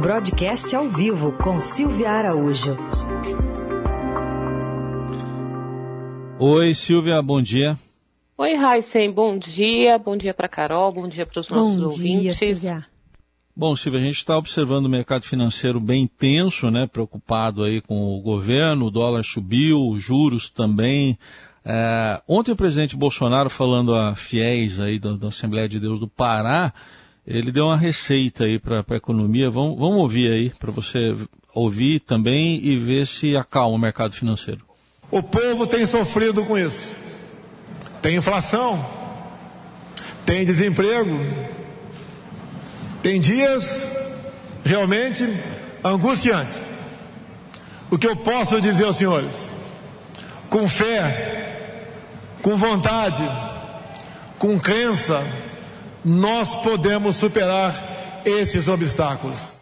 Broadcast ao vivo com Silvia Araújo. Oi, Silvia, bom dia. Oi, Raíssen, bom dia. Bom dia para Carol, bom dia para os nossos bom ouvintes. Dia, Silvia. Bom, Silvia, a gente está observando o mercado financeiro bem tenso, né? Preocupado aí com o governo, o dólar subiu, os juros também. É, ontem o presidente Bolsonaro, falando a fiéis aí da, da Assembleia de Deus do Pará, ele deu uma receita aí para a economia. Vamos, vamos ouvir aí, para você ouvir também e ver se acalma o mercado financeiro. O povo tem sofrido com isso. Tem inflação, tem desemprego, tem dias realmente angustiantes. O que eu posso dizer aos senhores? Com fé, com vontade, com crença, nós podemos superar esses obstáculos.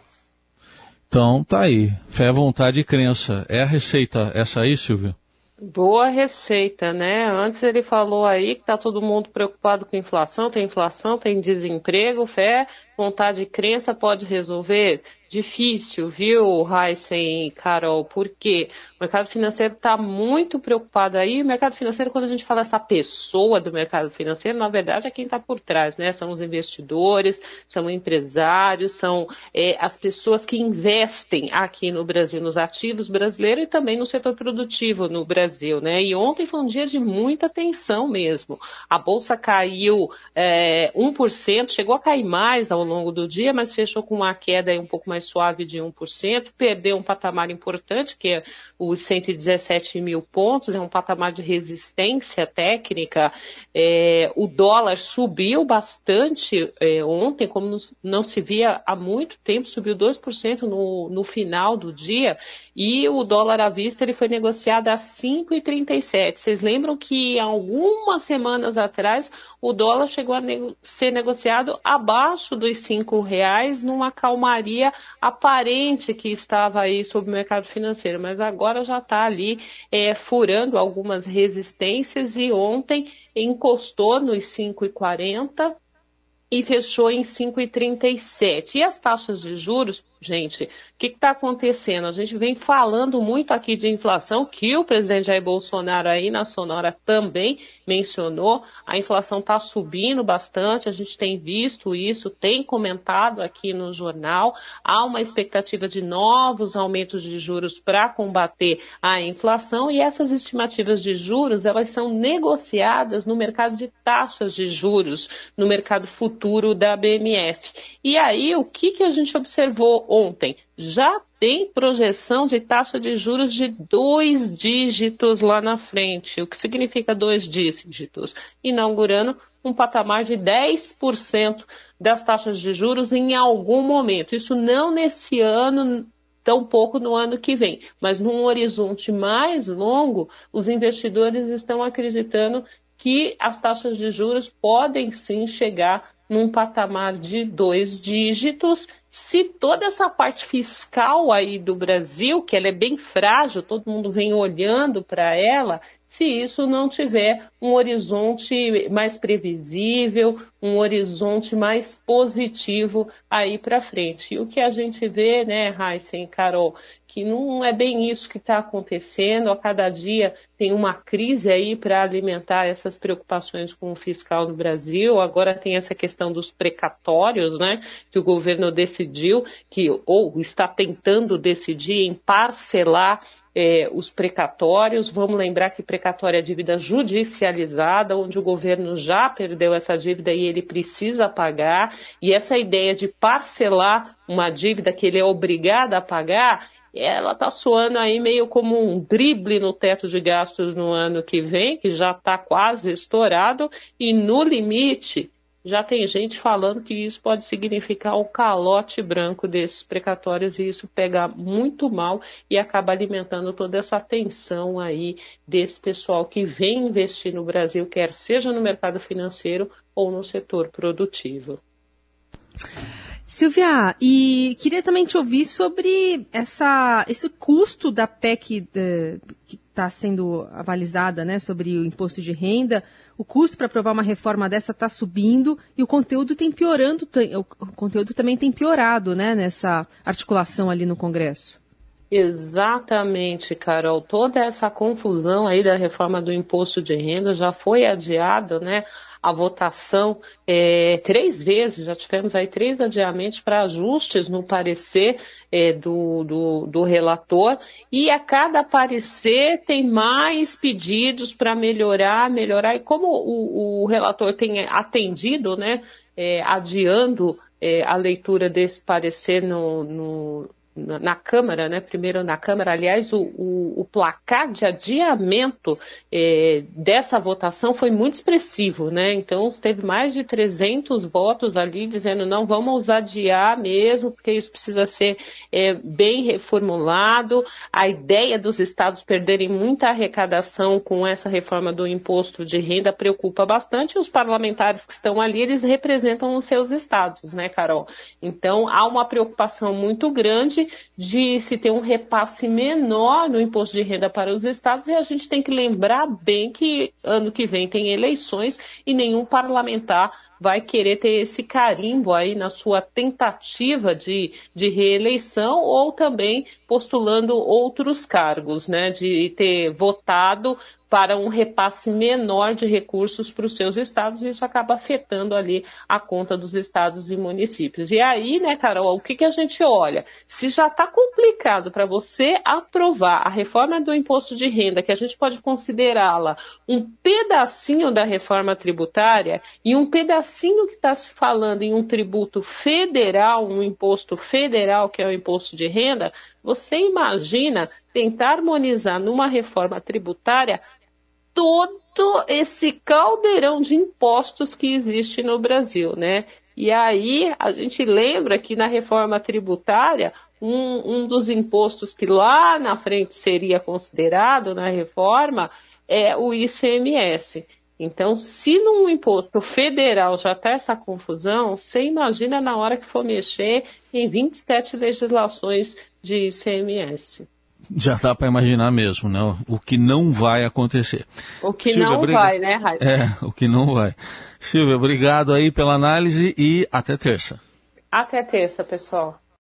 Então tá aí, fé, vontade e crença. É a receita essa aí, Silvio? Boa receita, né? Antes ele falou aí que tá todo mundo preocupado com inflação, tem inflação, tem desemprego, fé, vontade e crença pode resolver? Difícil, viu, Heisen e Carol? Por quê? O mercado financeiro está muito preocupado aí. O mercado financeiro, quando a gente fala essa pessoa do mercado financeiro, na verdade é quem está por trás, né? São os investidores, são empresários, são é, as pessoas que investem aqui no Brasil, nos ativos brasileiros e também no setor produtivo no Brasil, né? E ontem foi um dia de muita tensão mesmo. A bolsa caiu é, 1%, chegou a cair mais ao longo do dia, mas fechou com uma queda um pouco mais suave de 1%, perdeu um patamar importante, que é os 117 mil pontos, é um patamar de resistência técnica. É, o dólar subiu bastante é, ontem, como não se via há muito tempo, subiu 2% no, no final do dia, e o dólar à vista ele foi negociado a 5,37. Vocês lembram que algumas semanas atrás o dólar chegou a ser negociado abaixo dos cinco reais numa calmaria aparente que estava aí sobre o mercado financeiro, mas agora já está ali é, furando algumas resistências e ontem encostou nos 5,40 e fechou em 5,37. E as taxas de juros gente, o que está acontecendo? A gente vem falando muito aqui de inflação, que o presidente Jair Bolsonaro aí na Sonora também mencionou. A inflação está subindo bastante, a gente tem visto isso, tem comentado aqui no jornal. Há uma expectativa de novos aumentos de juros para combater a inflação e essas estimativas de juros, elas são negociadas no mercado de taxas de juros, no mercado futuro da BMF. E aí, o que, que a gente observou ontem, já tem projeção de taxa de juros de dois dígitos lá na frente. O que significa dois dígitos? Inaugurando um patamar de 10% das taxas de juros em algum momento. Isso não nesse ano, tampouco no ano que vem. Mas num horizonte mais longo, os investidores estão acreditando que as taxas de juros podem sim chegar num patamar de dois dígitos se toda essa parte fiscal aí do Brasil, que ela é bem frágil, todo mundo vem olhando para ela, se isso não tiver um horizonte mais previsível, um horizonte mais positivo aí para frente. E o que a gente vê, né, Heisen Carol, que não é bem isso que está acontecendo. A cada dia tem uma crise aí para alimentar essas preocupações com o fiscal no Brasil. Agora tem essa questão dos precatórios, né? Que o governo decidiu que ou está tentando decidir em parcelar é, os precatórios. Vamos lembrar que precatória é dívida judicializada, onde o governo já perdeu essa dívida e ele precisa pagar. E essa ideia de parcelar uma dívida que ele é obrigado a pagar ela está soando aí meio como um drible no teto de gastos no ano que vem, que já está quase estourado, e no limite já tem gente falando que isso pode significar o calote branco desses precatórios e isso pega muito mal e acaba alimentando toda essa tensão aí desse pessoal que vem investir no Brasil, quer seja no mercado financeiro ou no setor produtivo. Silvia, e queria também te ouvir sobre essa, esse custo da PEC de, que está sendo avalizada né, sobre o imposto de renda, o custo para aprovar uma reforma dessa está subindo e o conteúdo tem piorando, o conteúdo também tem piorado né, nessa articulação ali no Congresso. Exatamente, Carol. Toda essa confusão aí da reforma do imposto de renda já foi adiada, né? A votação é, três vezes, já tivemos aí três adiamentos para ajustes no parecer é, do, do, do, relator, e a cada parecer tem mais pedidos para melhorar, melhorar, e como o, o relator tem atendido, né, é, adiando é, a leitura desse parecer no, no na, Câmara, né? Primeiro na Câmara, aliás, o, o, o placar de adiamento é, dessa votação foi muito expressivo, né? Então teve mais de 300 votos ali dizendo não vamos adiar mesmo, porque isso precisa ser é, bem reformulado. A ideia dos estados perderem muita arrecadação com essa reforma do imposto de renda preocupa bastante. Os parlamentares que estão ali, eles representam os seus estados, né, Carol? Então há uma preocupação muito grande de se ter um repasse menor no imposto de renda para os estados e a gente tem que lembrar bem que ano que vem tem eleições e nenhum parlamentar vai querer ter esse carimbo aí na sua tentativa de, de reeleição ou também postulando outros cargos, né, de ter votado para um repasse menor de recursos para os seus estados e isso acaba afetando ali a conta dos estados e municípios. E aí, né, Carol, o que, que a gente olha? Se já está complicado para você aprovar a reforma do imposto de renda, que a gente pode considerá-la um pedacinho da reforma tributária e um pedacinho que está se falando em um tributo federal, um imposto federal, que é o imposto de renda, você imagina tentar harmonizar numa reforma tributária todo esse caldeirão de impostos que existe no Brasil, né? E aí a gente lembra que na reforma tributária um, um dos impostos que lá na frente seria considerado na reforma é o ICMS. Então, se num imposto federal já está essa confusão, você imagina na hora que for mexer em 27 legislações de ICMS. Já dá para imaginar mesmo, né? O que não vai acontecer. O que Silvia, não vai, né, Raíssa? É, o que não vai. Silvia, obrigado aí pela análise e até terça. Até terça, pessoal.